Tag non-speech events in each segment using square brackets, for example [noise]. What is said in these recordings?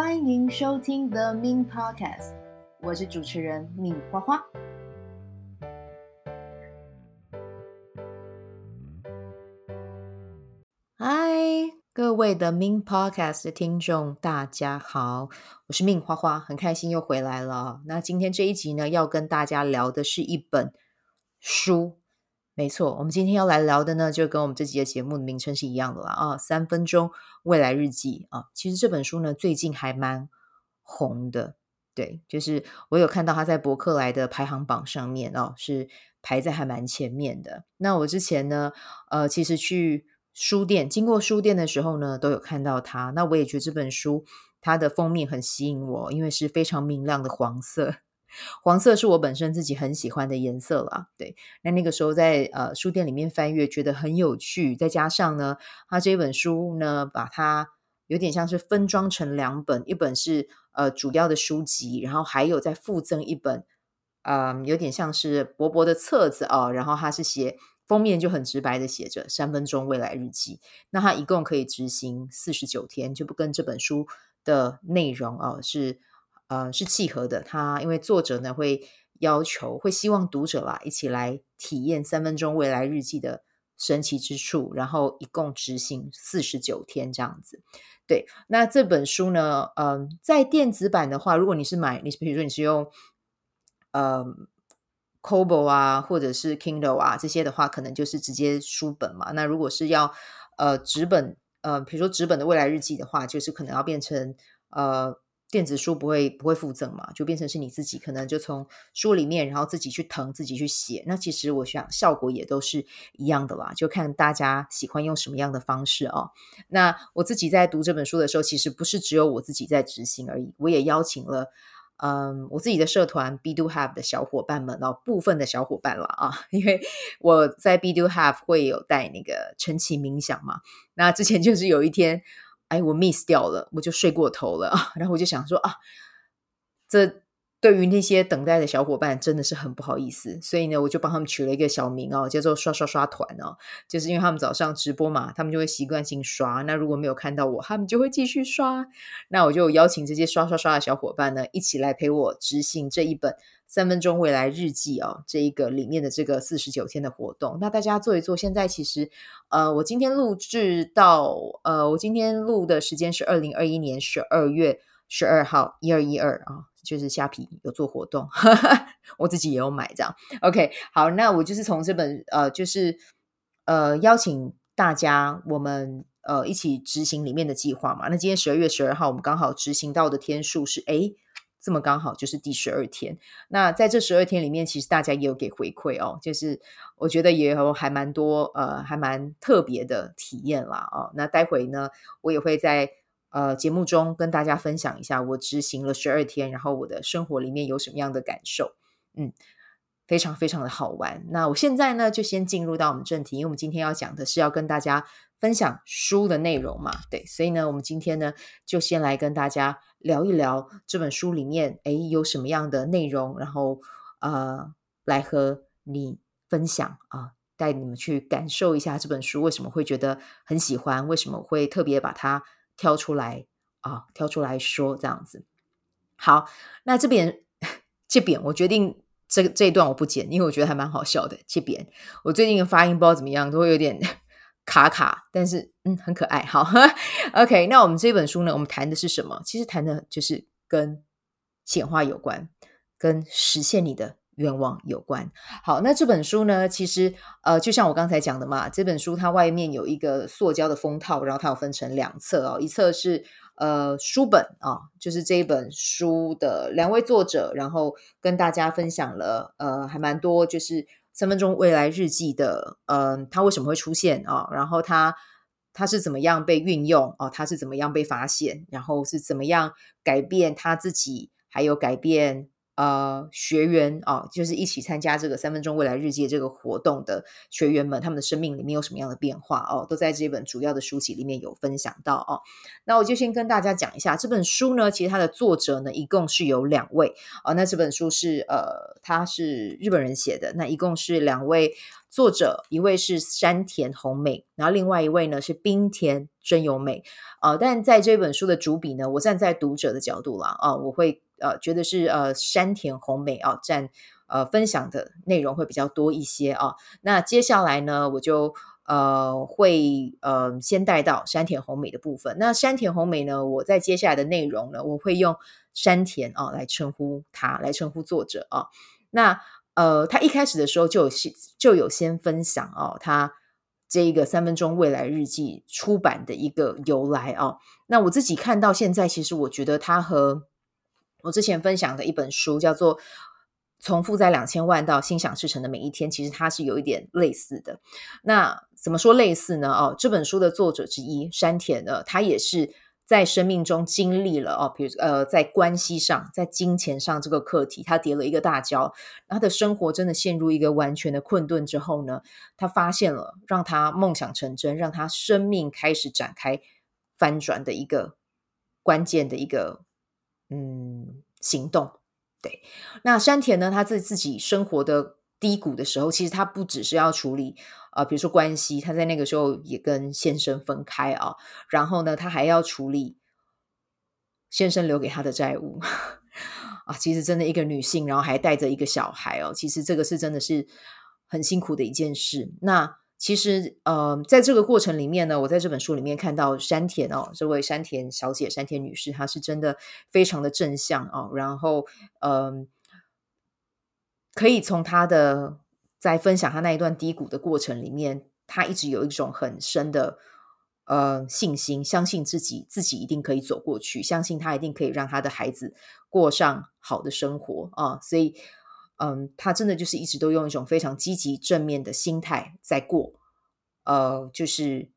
欢迎收听 The Min Podcast，我是主持人命花花。嗨，各位的 Min Podcast 的听众，大家好，我是命花花，很开心又回来了。那今天这一集呢，要跟大家聊的是一本书。没错，我们今天要来聊的呢，就跟我们这集的节目的名称是一样的啦啊，三分钟未来日记啊。其实这本书呢，最近还蛮红的，对，就是我有看到它在博客来的排行榜上面哦，是排在还蛮前面的。那我之前呢，呃，其实去书店经过书店的时候呢，都有看到它。那我也觉得这本书它的封面很吸引我，因为是非常明亮的黄色。黄色是我本身自己很喜欢的颜色啦，对。那那个时候在呃书店里面翻阅，觉得很有趣。再加上呢，它这本书呢，把它有点像是分装成两本，一本是呃主要的书籍，然后还有再附赠一本，嗯、有点像是薄薄的册子哦。然后它是写封面就很直白的写着“三分钟未来日记”。那它一共可以执行四十九天，就不跟这本书的内容哦是。呃，是契合的。他因为作者呢会要求，会希望读者啦一起来体验三分钟未来日记的神奇之处，然后一共执行四十九天这样子。对，那这本书呢，嗯、在电子版的话，如果你是买，你比如说你是用呃 Kobo 啊，或者是 Kindle 啊这些的话，可能就是直接书本嘛。那如果是要呃纸本，呃，比如说纸本的未来日记的话，就是可能要变成呃。电子书不会不会附赠嘛，就变成是你自己可能就从书里面，然后自己去謄，自己去写。那其实我想效果也都是一样的啦，就看大家喜欢用什么样的方式哦。那我自己在读这本书的时候，其实不是只有我自己在执行而已，我也邀请了嗯我自己的社团 B do Have 的小伙伴们哦，部分的小伙伴了啊，[laughs] 因为我在 B do Have 会有带那个晨起冥想嘛。那之前就是有一天。哎，我 miss 掉了，我就睡过头了。[laughs] 然后我就想说啊，这对于那些等待的小伙伴真的是很不好意思，所以呢，我就帮他们取了一个小名哦，叫做“刷刷刷团”哦，就是因为他们早上直播嘛，他们就会习惯性刷。那如果没有看到我，他们就会继续刷。那我就邀请这些刷刷刷的小伙伴呢，一起来陪我执行这一本。三分钟未来日记哦，这一个里面的这个四十九天的活动，那大家做一做。现在其实，呃，我今天录制到，呃，我今天录的时间是二零二一年十二月十二号一二一二啊，就是虾皮有做活动，哈哈，我自己也有买这样。OK，好，那我就是从这本呃，就是呃，邀请大家我们呃一起执行里面的计划嘛。那今天十二月十二号，我们刚好执行到的天数是诶。这么刚好就是第十二天，那在这十二天里面，其实大家也有给回馈哦，就是我觉得也有还蛮多呃，还蛮特别的体验啦哦。那待会呢，我也会在呃节目中跟大家分享一下我执行了十二天，然后我的生活里面有什么样的感受，嗯，非常非常的好玩。那我现在呢，就先进入到我们正题，因为我们今天要讲的是要跟大家分享书的内容嘛，对，所以呢，我们今天呢，就先来跟大家。聊一聊这本书里面，哎，有什么样的内容，然后呃，来和你分享啊，带你们去感受一下这本书为什么会觉得很喜欢，为什么会特别把它挑出来啊，挑出来说这样子。好，那这边这边我决定这这一段我不剪，因为我觉得还蛮好笑的。这边我最近的发音不知道怎么样，都会有点。[laughs] 卡卡，但是嗯，很可爱。好，OK，那我们这本书呢，我们谈的是什么？其实谈的就是跟显化有关，跟实现你的愿望有关。好，那这本书呢，其实呃，就像我刚才讲的嘛，这本书它外面有一个塑胶的封套，然后它有分成两侧哦，一侧是呃书本啊、哦，就是这一本书的两位作者，然后跟大家分享了呃，还蛮多，就是。三分钟未来日记的，嗯、呃，它为什么会出现啊、哦？然后它它是怎么样被运用哦？它是怎么样被发现？然后是怎么样改变他自己，还有改变呃，学员啊，就是一起参加这个三分钟未来日记这个活动的学员们，他们的生命里面有什么样的变化哦，都在这本主要的书籍里面有分享到哦。那我就先跟大家讲一下这本书呢，其实它的作者呢，一共是有两位啊、哦。那这本书是呃，他是日本人写的，那一共是两位作者，一位是山田红美，然后另外一位呢是滨田真由美。呃，但在这本书的主笔呢，我站在读者的角度啦，啊、我会。呃，觉得是呃山田红美啊，占呃分享的内容会比较多一些啊。那接下来呢，我就呃会呃先带到山田红美的部分。那山田红美呢，我在接下来的内容呢，我会用山田啊来称呼他，来称呼作者啊。那呃，他一开始的时候就有先就有先分享哦，他这一个三分钟未来日记出版的一个由来啊。那我自己看到现在，其实我觉得他和我之前分享的一本书叫做《从负债两千万到心想事成的每一天》，其实它是有一点类似的。那怎么说类似呢？哦，这本书的作者之一山田呢，他也是在生命中经历了哦，比如呃，在关系上、在金钱上这个课题，他跌了一个大跤，他的生活真的陷入一个完全的困顿之后呢，他发现了让他梦想成真、让他生命开始展开翻转的一个关键的一个。嗯，行动对。那山田呢？他在自己生活的低谷的时候，其实他不只是要处理啊、比如说关系，他在那个时候也跟先生分开啊。然后呢，他还要处理先生留给他的债务 [laughs] 啊。其实真的一个女性，然后还带着一个小孩哦。其实这个是真的是很辛苦的一件事。那。其实，呃，在这个过程里面呢，我在这本书里面看到山田哦，这位山田小姐、山田女士，她是真的非常的正向哦。然后，嗯、可以从她的在分享她那一段低谷的过程里面，她一直有一种很深的呃信心，相信自己，自己一定可以走过去，相信她一定可以让她的孩子过上好的生活啊、所以。嗯，他真的就是一直都用一种非常积极正面的心态在过，呃，就是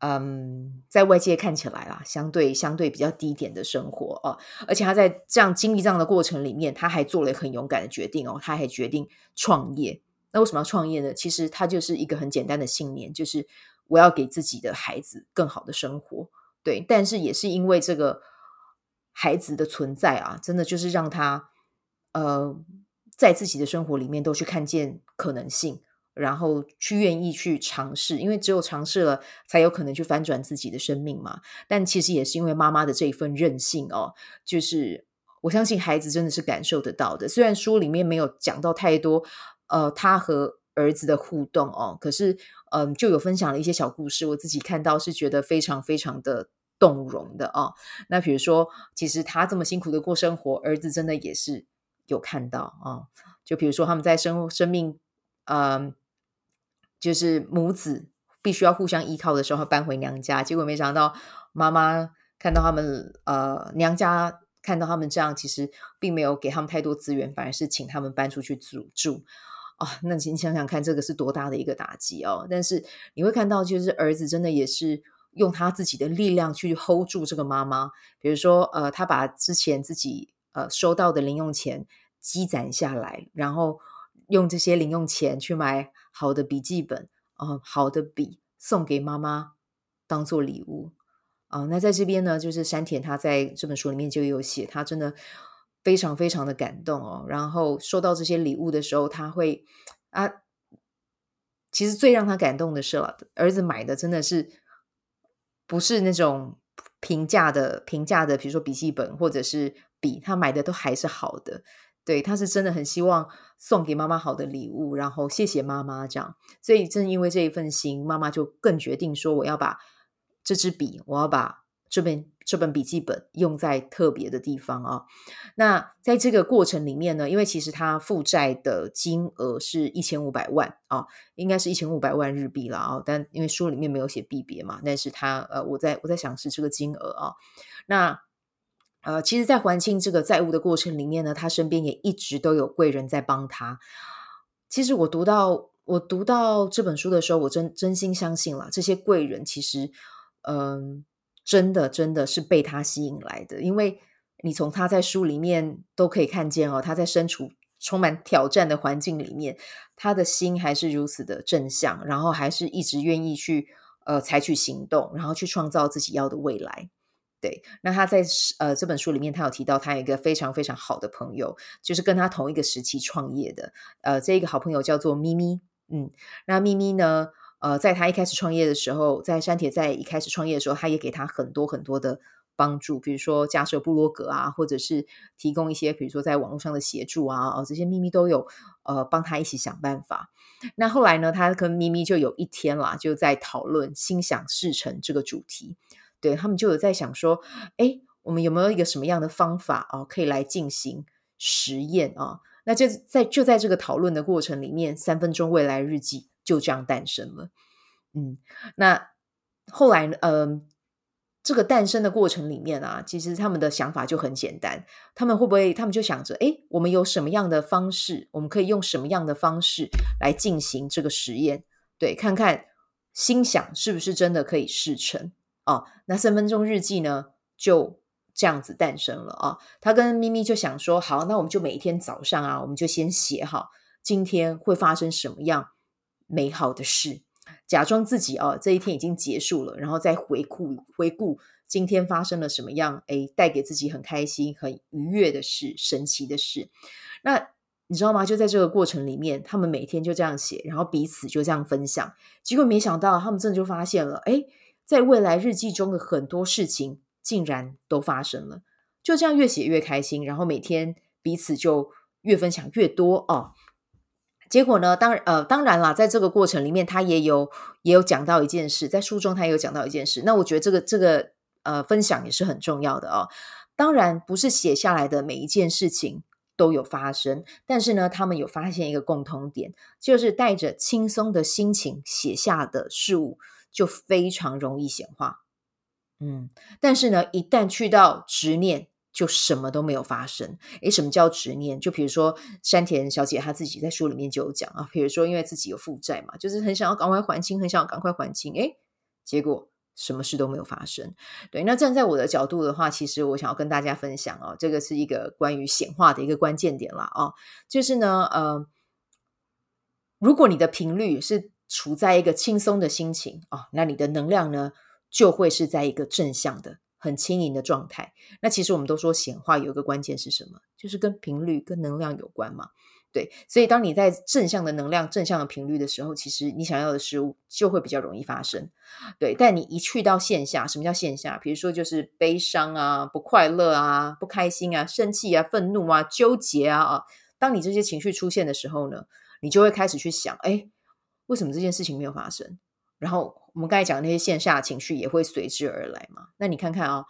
嗯，在外界看起来啦，相对相对比较低点的生活哦，而且他在这样经历这样的过程里面，他还做了很勇敢的决定哦，他还决定创业。那为什么要创业呢？其实他就是一个很简单的信念，就是我要给自己的孩子更好的生活。对，但是也是因为这个孩子的存在啊，真的就是让他呃。在自己的生活里面都去看见可能性，然后去愿意去尝试，因为只有尝试了，才有可能去翻转自己的生命嘛。但其实也是因为妈妈的这一份任性哦，就是我相信孩子真的是感受得到的。虽然书里面没有讲到太多，呃，他和儿子的互动哦，可是嗯、就有分享了一些小故事，我自己看到是觉得非常非常的动容的哦。那比如说，其实他这么辛苦的过生活，儿子真的也是。有看到啊、哦，就比如说他们在生生命，嗯、呃，就是母子必须要互相依靠的时候，搬回娘家，结果没想到妈妈看到他们，呃，娘家看到他们这样，其实并没有给他们太多资源，反而是请他们搬出去住住啊、哦。那你想想看，这个是多大的一个打击哦！但是你会看到，就是儿子真的也是用他自己的力量去 hold 住这个妈妈，比如说，呃，他把之前自己。呃，收到的零用钱积攒下来，然后用这些零用钱去买好的笔记本，呃，好的笔送给妈妈当做礼物。啊、那在这边呢，就是山田他在这本书里面就有写，他真的非常非常的感动哦。然后收到这些礼物的时候，他会啊，其实最让他感动的是了，儿子买的真的是不是那种平价的平价的，比如说笔记本或者是。笔他买的都还是好的，对，他是真的很希望送给妈妈好的礼物，然后谢谢妈妈这样，所以正因为这一份心，妈妈就更决定说，我要把这支笔，我要把这本这本笔记本用在特别的地方啊。那在这个过程里面呢，因为其实他负债的金额是一千五百万啊，应该是一千五百万日币了啊，但因为书里面没有写币别嘛，但是他呃，我在我在想是这个金额啊，那。呃，其实，在还清这个债务的过程里面呢，他身边也一直都有贵人在帮他。其实，我读到我读到这本书的时候，我真真心相信了，这些贵人其实，嗯、真的真的是被他吸引来的。因为你从他在书里面都可以看见哦，他在身处充满挑战的环境里面，他的心还是如此的正向，然后还是一直愿意去呃采取行动，然后去创造自己要的未来。对，那他在呃这本书里面，他有提到他有一个非常非常好的朋友，就是跟他同一个时期创业的。呃，这一个好朋友叫做咪咪。嗯，那咪咪呢，呃，在他一开始创业的时候，在山铁在一开始创业的时候，他也给他很多很多的帮助，比如说架设部落格啊，或者是提供一些比如说在网络上的协助啊，哦，这些咪咪都有呃帮他一起想办法。那后来呢，他跟咪咪就有一天啦，就在讨论心想事成这个主题。对，他们就有在想说，哎，我们有没有一个什么样的方法啊，可以来进行实验啊？那就在就在这个讨论的过程里面，三分钟未来日记就这样诞生了。嗯，那后来呢，呃，这个诞生的过程里面啊，其实他们的想法就很简单，他们会不会？他们就想着，哎，我们有什么样的方式，我们可以用什么样的方式来进行这个实验？对，看看心想是不是真的可以事成。哦，那三分钟日记呢，就这样子诞生了啊。他跟咪咪就想说，好，那我们就每一天早上啊，我们就先写好今天会发生什么样美好的事，假装自己啊这一天已经结束了，然后再回顾回顾今天发生了什么样，诶，带给自己很开心、很愉悦的事、神奇的事。那你知道吗？就在这个过程里面，他们每天就这样写，然后彼此就这样分享，结果没想到他们真的就发现了，诶。在未来日记中的很多事情竟然都发生了，就这样越写越开心，然后每天彼此就越分享越多哦。结果呢，当呃当然啦，在这个过程里面，他也有也有讲到一件事，在书中他也有讲到一件事。那我觉得这个这个呃分享也是很重要的哦。当然不是写下来的每一件事情都有发生，但是呢，他们有发现一个共同点，就是带着轻松的心情写下的事物。就非常容易显化，嗯，但是呢，一旦去到执念，就什么都没有发生。诶，什么叫执念？就比如说山田小姐她自己在书里面就有讲啊，比如说因为自己有负债嘛，就是很想要赶快还清，很想要赶快还清，诶，结果什么事都没有发生。对，那站在我的角度的话，其实我想要跟大家分享哦，这个是一个关于显化的一个关键点啦。哦，就是呢，呃，如果你的频率是。处在一个轻松的心情、哦，那你的能量呢，就会是在一个正向的、很轻盈的状态。那其实我们都说显化有一个关键是什么？就是跟频率、跟能量有关嘛。对，所以当你在正向的能量、正向的频率的时候，其实你想要的事物就会比较容易发生。对，但你一去到线下，什么叫线下？比如说就是悲伤啊、不快乐啊、不开心啊、生气啊、愤怒啊、纠结啊啊，当你这些情绪出现的时候呢，你就会开始去想，哎。为什么这件事情没有发生？然后我们刚才讲的那些线下情绪也会随之而来嘛？那你看看啊、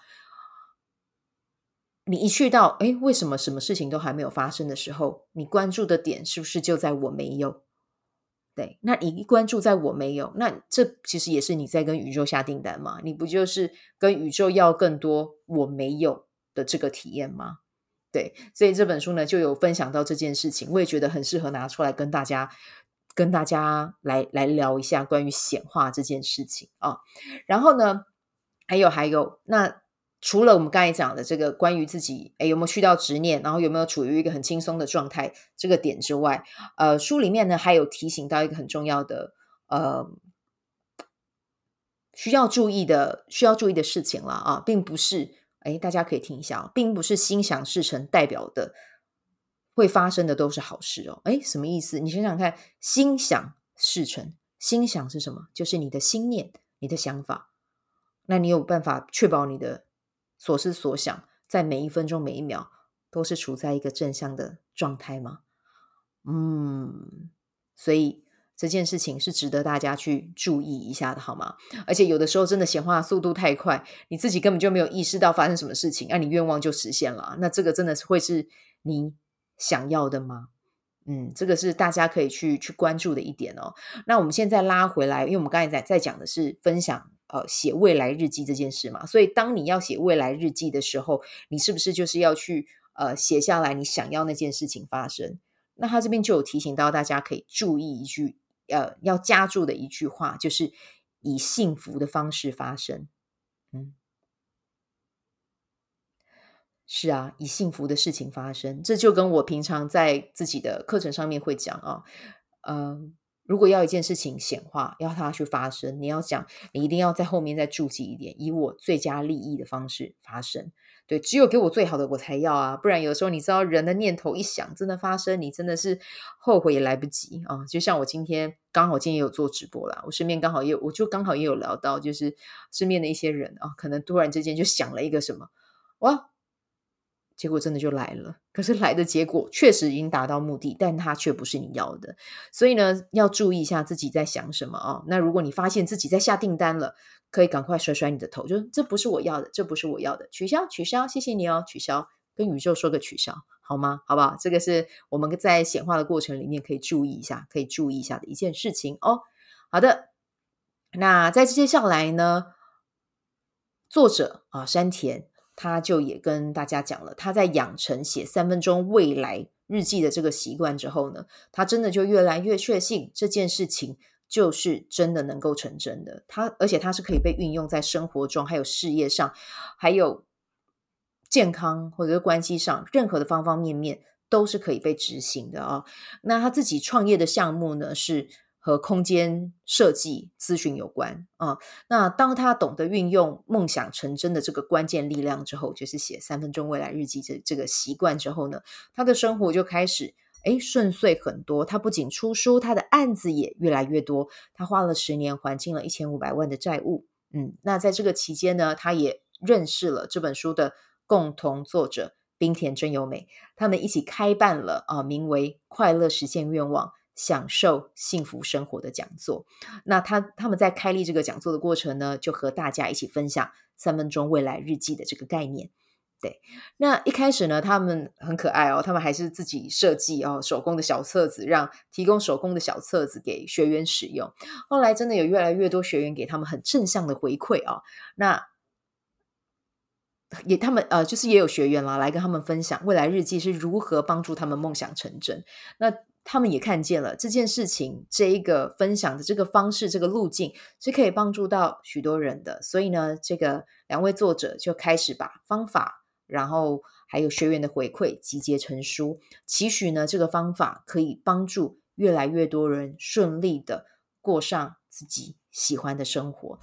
你一去到诶，为什么什么事情都还没有发生的时候，你关注的点是不是就在我没有？对，那你一关注在我没有，那这其实也是你在跟宇宙下订单嘛？你不就是跟宇宙要更多我没有的这个体验吗？对，所以这本书呢就有分享到这件事情，我也觉得很适合拿出来跟大家。跟大家来来聊一下关于显化这件事情啊，然后呢，还有还有，那除了我们刚才讲的这个关于自己诶有没有去到执念，然后有没有处于一个很轻松的状态这个点之外，呃，书里面呢还有提醒到一个很重要的呃需要注意的需要注意的事情了啊，并不是哎大家可以听一下，并不是心想事成代表的。会发生的都是好事哦，诶，什么意思？你想想看，心想事成，心想是什么？就是你的心念，你的想法。那你有办法确保你的所思所想，在每一分钟、每一秒都是处在一个正向的状态吗？嗯，所以这件事情是值得大家去注意一下的，好吗？而且有的时候真的显化速度太快，你自己根本就没有意识到发生什么事情，那你愿望就实现了。那这个真的是会是你。想要的吗？嗯，这个是大家可以去去关注的一点哦。那我们现在拉回来，因为我们刚才在在讲的是分享呃写未来日记这件事嘛，所以当你要写未来日记的时候，你是不是就是要去呃写下来你想要那件事情发生？那他这边就有提醒到大家可以注意一句呃要加注的一句话，就是以幸福的方式发生。是啊，以幸福的事情发生，这就跟我平常在自己的课程上面会讲啊，嗯、如果要一件事情显化，要它去发生，你要讲，你一定要在后面再注记一点，以我最佳利益的方式发生。对，只有给我最好的我才要啊，不然有时候你知道人的念头一想，真的发生，你真的是后悔也来不及啊。就像我今天刚好今天有做直播啦，我身边刚好也有，我就刚好也有聊到，就是身边的一些人啊，可能突然之间就想了一个什么，哇。结果真的就来了，可是来的结果确实已经达到目的，但它却不是你要的，所以呢，要注意一下自己在想什么哦。那如果你发现自己在下订单了，可以赶快甩甩你的头，就这不是我要的，这不是我要的，取消，取消，谢谢你哦，取消，跟宇宙说个取消，好吗？好不好？这个是我们在显化的过程里面可以注意一下，可以注意一下的一件事情哦。好的，那在接下来呢，作者啊，山田。他就也跟大家讲了，他在养成写三分钟未来日记的这个习惯之后呢，他真的就越来越确信这件事情就是真的能够成真的。他而且他是可以被运用在生活中，还有事业上，还有健康或者是关系上，任何的方方面面都是可以被执行的啊、那他自己创业的项目呢是。和空间设计咨询有关啊、那当他懂得运用梦想成真的这个关键力量之后，就是写三分钟未来日记这这个习惯之后呢，他的生活就开始诶顺遂很多。他不仅出书，他的案子也越来越多。他花了十年还清了一千五百万的债务。嗯，那在这个期间呢，他也认识了这本书的共同作者滨田真由美，他们一起开办了啊，名为“快乐实现愿望”。享受幸福生活的讲座，那他他们在开立这个讲座的过程呢，就和大家一起分享三分钟未来日记的这个概念。对，那一开始呢，他们很可爱哦，他们还是自己设计哦手工的小册子，让提供手工的小册子给学员使用。后来真的有越来越多学员给他们很正向的回馈哦，那也他们呃就是也有学员啦来跟他们分享未来日记是如何帮助他们梦想成真。那他们也看见了这件事情，这一个分享的这个方式，这个路径是可以帮助到许多人的。所以呢，这个两位作者就开始把方法，然后还有学员的回馈集结成书，期许呢这个方法可以帮助越来越多人顺利的过上自己喜欢的生活。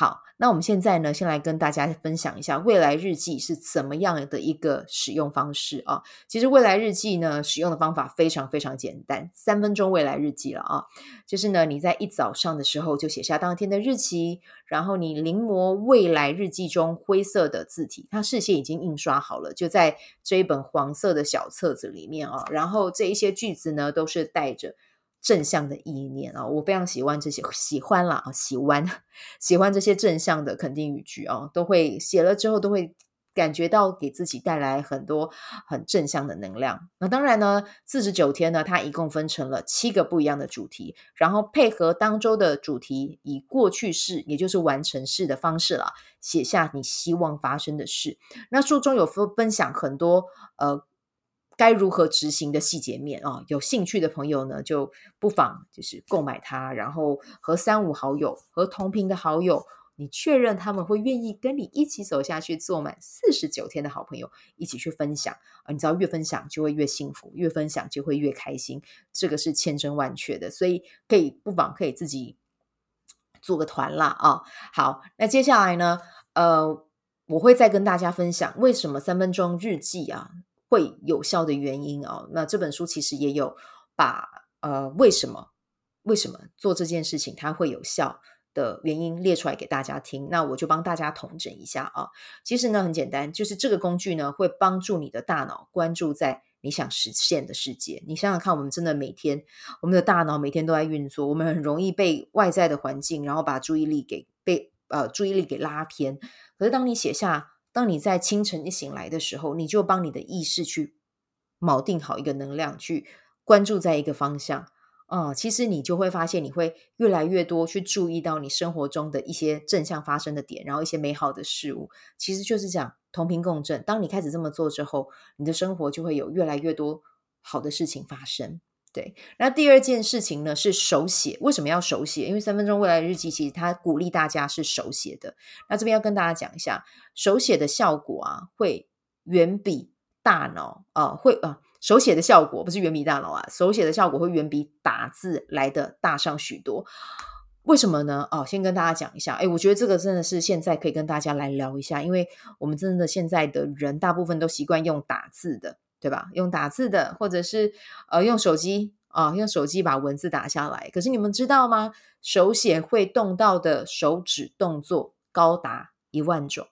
好，那我们现在呢，先来跟大家分享一下未来日记是怎么样的一个使用方式啊。其实未来日记呢，使用的方法非常非常简单，三分钟未来日记了啊。就是呢，你在一早上的时候就写下当天的日期，然后你临摹未来日记中灰色的字体，它事先已经印刷好了，就在这一本黄色的小册子里面啊。然后这一些句子呢，都是带着。正向的意念啊，我非常喜欢这些，喜欢啦，喜欢 [laughs] 喜欢这些正向的肯定语句啊，都会写了之后都会感觉到给自己带来很多很正向的能量。那当然呢，四十九天呢，它一共分成了七个不一样的主题，然后配合当周的主题，以过去式也就是完成式的方式了，写下你希望发生的事。那书中有分分享很多呃。该如何执行的细节面啊？有兴趣的朋友呢，就不妨就是购买它，然后和三五好友、和同频的好友，你确认他们会愿意跟你一起走下去，做满四十九天的好朋友，一起去分享啊！你知道，越分享就会越幸福，越分享就会越开心，这个是千真万确的，所以可以不妨可以自己做个团啦啊！好，那接下来呢，呃，我会再跟大家分享为什么三分钟日记啊。会有效的原因哦，那这本书其实也有把呃为什么为什么做这件事情它会有效的原因列出来给大家听，那我就帮大家统整一下啊。其实呢很简单，就是这个工具呢会帮助你的大脑关注在你想实现的世界。你想想看，我们真的每天我们的大脑每天都在运作，我们很容易被外在的环境，然后把注意力给被呃注意力给拉偏。可是当你写下。当你在清晨一醒来的时候，你就帮你的意识去锚定好一个能量，去关注在一个方向啊、其实你就会发现，你会越来越多去注意到你生活中的一些正向发生的点，然后一些美好的事物。其实就是讲，同频共振。当你开始这么做之后，你的生活就会有越来越多好的事情发生。对，那第二件事情呢是手写。为什么要手写？因为三分钟未来日记其实它鼓励大家是手写的。那这边要跟大家讲一下，手写的效果啊，会远比大脑啊、会啊、手写的效果不是远比大脑啊，手写的效果会远比打字来的大上许多。为什么呢？哦，先跟大家讲一下，哎，我觉得这个真的是现在可以跟大家来聊一下，因为我们真的现在的人大部分都习惯用打字的，对吧？用打字的，或者是呃用手机啊、用手机把文字打下来。可是你们知道吗？手写会动到的手指动作高达一万种，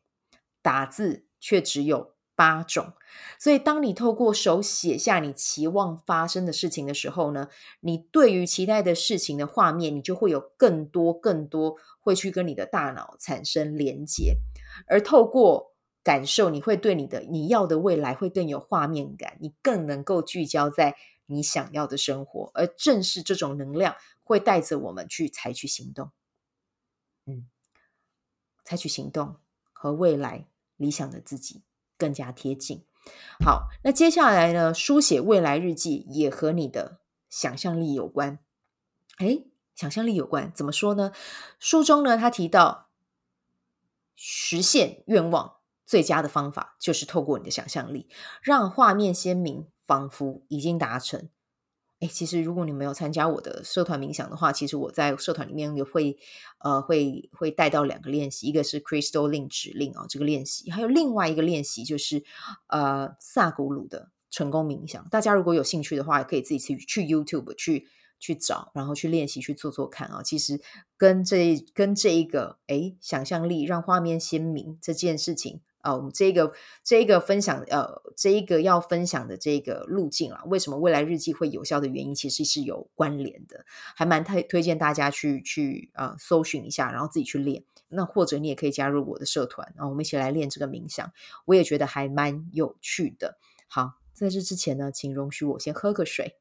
打字却只有八种，所以当你透过手写下你期望发生的事情的时候呢，你对于期待的事情的画面，你就会有更多更多会去跟你的大脑产生连接，而透过感受，你会对你的你要的未来会更有画面感，你更能够聚焦在你想要的生活，而正是这种能量会带着我们去采取行动，嗯，采取行动和未来理想的自己。更加贴近。好，那接下来呢？书写未来日记也和你的想象力有关。诶，想象力有关，怎么说呢？书中呢，他提到实现愿望最佳的方法就是透过你的想象力，让画面鲜明，仿佛已经达成。哎，其实如果你没有参加我的社团冥想的话，其实我在社团里面也会，呃，会会带到两个练习，一个是 Crystal Link 指令啊、哦，这个练习，还有另外一个练习就是呃萨古鲁的成功冥想。大家如果有兴趣的话，也可以自己去去 YouTube 去去找，然后去练习去做做看啊、其实跟这跟这一个哎想象力让画面鲜明这件事情。啊，我们这个这个分享，呃，这一个要分享的这个路径啊，为什么未来日记会有效的原因，其实是有关联的，还蛮推推荐大家去去啊、呃、搜寻一下，然后自己去练。那或者你也可以加入我的社团，然后我们一起来练这个冥想，我也觉得还蛮有趣的。好，在这之前呢，请容许我先喝个水。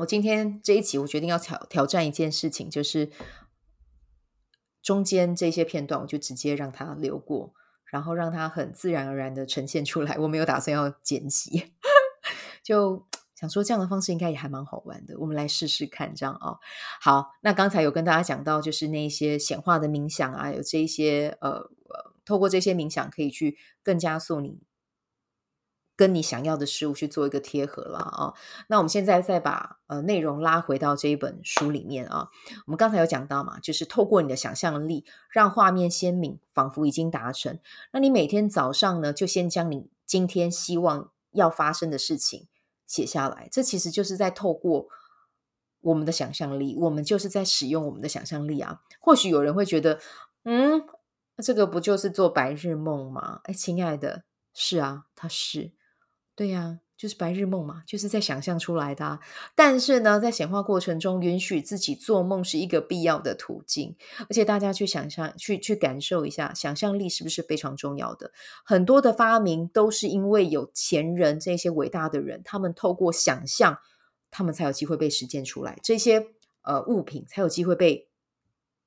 我今天这一集，我决定要挑挑战一件事情，就是。中间这些片段，我就直接让它流过，然后让它很自然而然的呈现出来。我没有打算要剪辑，[laughs] 就想说这样的方式应该也还蛮好玩的。我们来试试看，这样啊、哦。好，那刚才有跟大家讲到，就是那些显化的冥想啊，有这一些呃呃，透过这些冥想可以去更加速你。跟你想要的事物去做一个贴合了啊！那我们现在再把呃内容拉回到这一本书里面啊。我们刚才有讲到嘛，就是透过你的想象力，让画面鲜明，仿佛已经达成。那你每天早上呢，就先将你今天希望要发生的事情写下来。这其实就是在透过我们的想象力，我们就是在使用我们的想象力啊。或许有人会觉得，嗯，这个不就是做白日梦吗？哎，亲爱的，是啊，他是。对呀，就是白日梦嘛，就是在想象出来的。但是呢，在显化过程中，允许自己做梦是一个必要的途径。而且大家去想象、去去感受一下，想象力是不是非常重要的？很多的发明都是因为有前人这些伟大的人，他们透过想象，他们才有机会被实践出来，这些呃物品才有机会被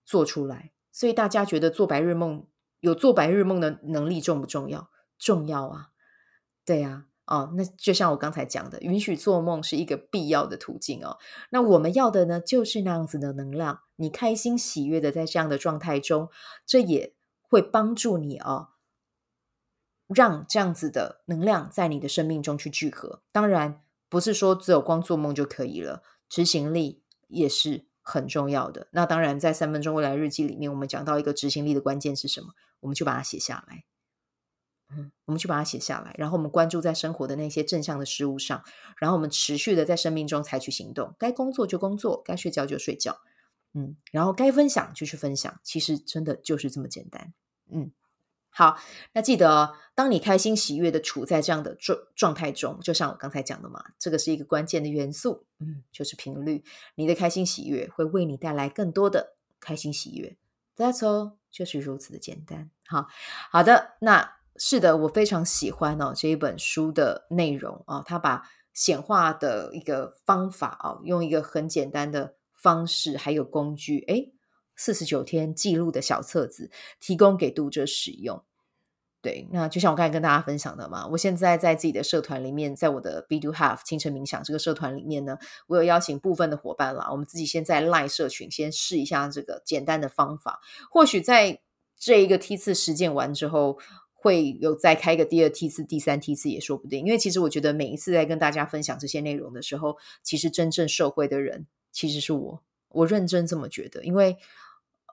做出来。所以大家觉得做白日梦，有做白日梦的能力重不重要？重要啊，对呀。哦，那就像我刚才讲的，允许做梦是一个必要的途径哦。那我们要的呢，就是那样子的能量。你开心喜悦的在这样的状态中，这也会帮助你哦，让这样子的能量在你的生命中去聚合。当然，不是说只有光做梦就可以了，执行力也是很重要的。那当然，在三分钟未来日记里面，我们讲到一个执行力的关键是什么，我们就把它写下来。我们去把它写下来，然后我们关注在生活的那些正向的事物上，然后我们持续的在生命中采取行动，该工作就工作，该睡觉就睡觉，嗯，然后该分享就去分享，其实真的就是这么简单，嗯，好，那记得，当你开心喜悦的处在这样的状状态中，就像我刚才讲的嘛，这个是一个关键的元素，嗯，就是频率，你的开心喜悦会为你带来更多的开心喜悦，That's all，就是如此的简单，好，好的，那。是的，我非常喜欢哦这一本书的内容啊，他把显化的一个方法啊，用一个很简单的方式，还有工具，诶，四十九天记录的小册子，提供给读者使用。对，那就像我刚才跟大家分享的嘛，我现在在自己的社团里面，在我的 b Do Have 清晨冥想这个社团里面呢，我有邀请部分的伙伴啦，我们自己先在 Line 社群先试一下这个简单的方法，或许在这一个梯次实践完之后。会有再开个第二梯次、第三梯次也说不定。因为其实我觉得每一次在跟大家分享这些内容的时候，其实真正受惠的人其实是我，我认真这么觉得。因为，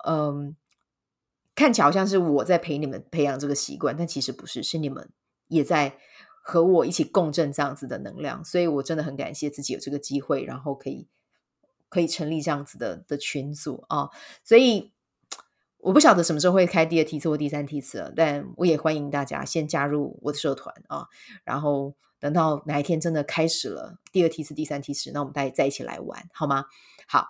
嗯，看起来好像是我在陪你们培养这个习惯，但其实不是，是你们也在和我一起共振这样子的能量。所以我真的很感谢自己有这个机会，然后可以可以成立这样子的的群组啊，所以。我不晓得什么时候会开第二梯次或第三梯次，但我也欢迎大家先加入我的社团啊，然后等到哪一天真的开始了第二梯次、第三梯次，那我们大家再一起来玩，好吗？好，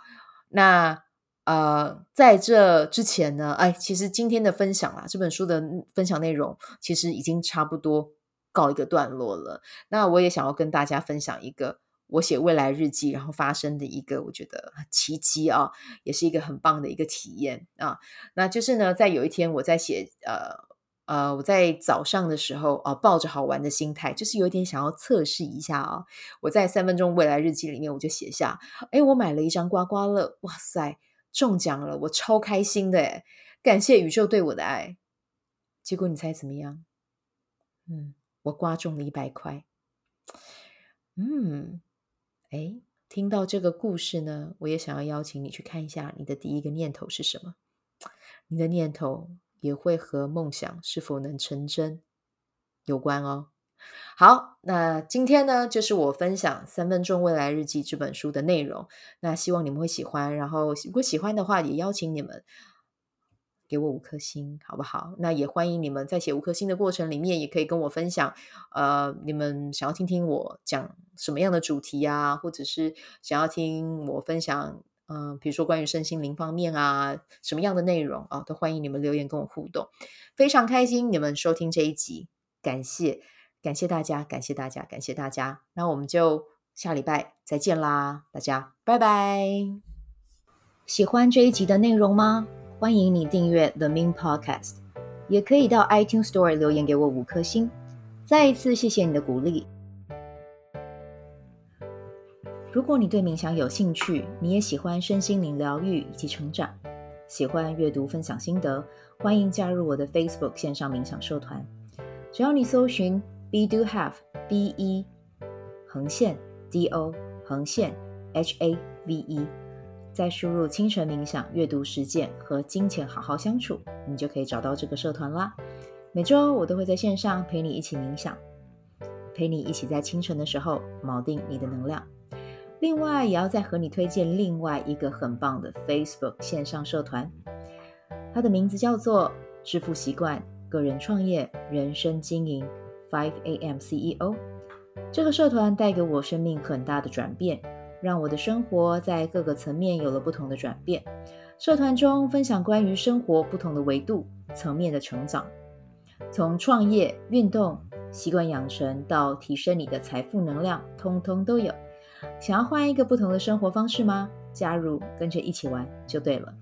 那呃，在这之前呢，哎，其实今天的分享啊，这本书的分享内容其实已经差不多告一个段落了。那我也想要跟大家分享一个。我写未来日记，然后发生的一个我觉得奇迹啊，也是一个很棒的一个体验啊。那就是呢，在有一天我在写呃呃，我在早上的时候啊，抱着好玩的心态，就是有点想要测试一下啊。我在三分钟未来日记里面，我就写下，哎，我买了一张刮刮乐，哇塞，中奖了，我超开心的诶，感谢宇宙对我的爱。结果你猜怎么样？嗯，我刮中了一百块。嗯。哎，听到这个故事呢，我也想要邀请你去看一下，你的第一个念头是什么？你的念头也会和梦想是否能成真有关哦。好，那今天呢，就是我分享《三分钟未来日记》这本书的内容。那希望你们会喜欢，然后如果喜欢的话，也邀请你们。给我五颗星，好不好？那也欢迎你们在写五颗星的过程里面，也可以跟我分享，呃，你们想要听听我讲什么样的主题啊，或者是想要听我分享，嗯、呃，比如说关于身心灵方面啊，什么样的内容啊，都欢迎你们留言跟我互动。非常开心你们收听这一集，感谢感谢大家，感谢大家，感谢大家。那我们就下礼拜再见啦，大家拜拜。喜欢这一集的内容吗？欢迎你订阅 The Min Podcast，也可以到 iTunes Store 留言给我五颗星。再一次谢谢你的鼓励。如果你对冥想有兴趣，你也喜欢身心灵疗愈以及成长，喜欢阅读分享心得，欢迎加入我的 Facebook 线上冥想社团。只要你搜寻 Be Do Have B E 横线 D O 横线 H A V E。再输入清晨冥想、阅读实践和金钱好好相处，你就可以找到这个社团啦。每周我都会在线上陪你一起冥想，陪你一起在清晨的时候锚定你的能量。另外，也要再和你推荐另外一个很棒的 Facebook 线上社团，它的名字叫做“致富习惯个人创业人生经营 Five AM CEO”。这个社团带给我生命很大的转变。让我的生活在各个层面有了不同的转变。社团中分享关于生活不同的维度层面的成长，从创业、运动、习惯养成到提升你的财富能量，通通都有。想要换一个不同的生活方式吗？加入，跟着一起玩就对了。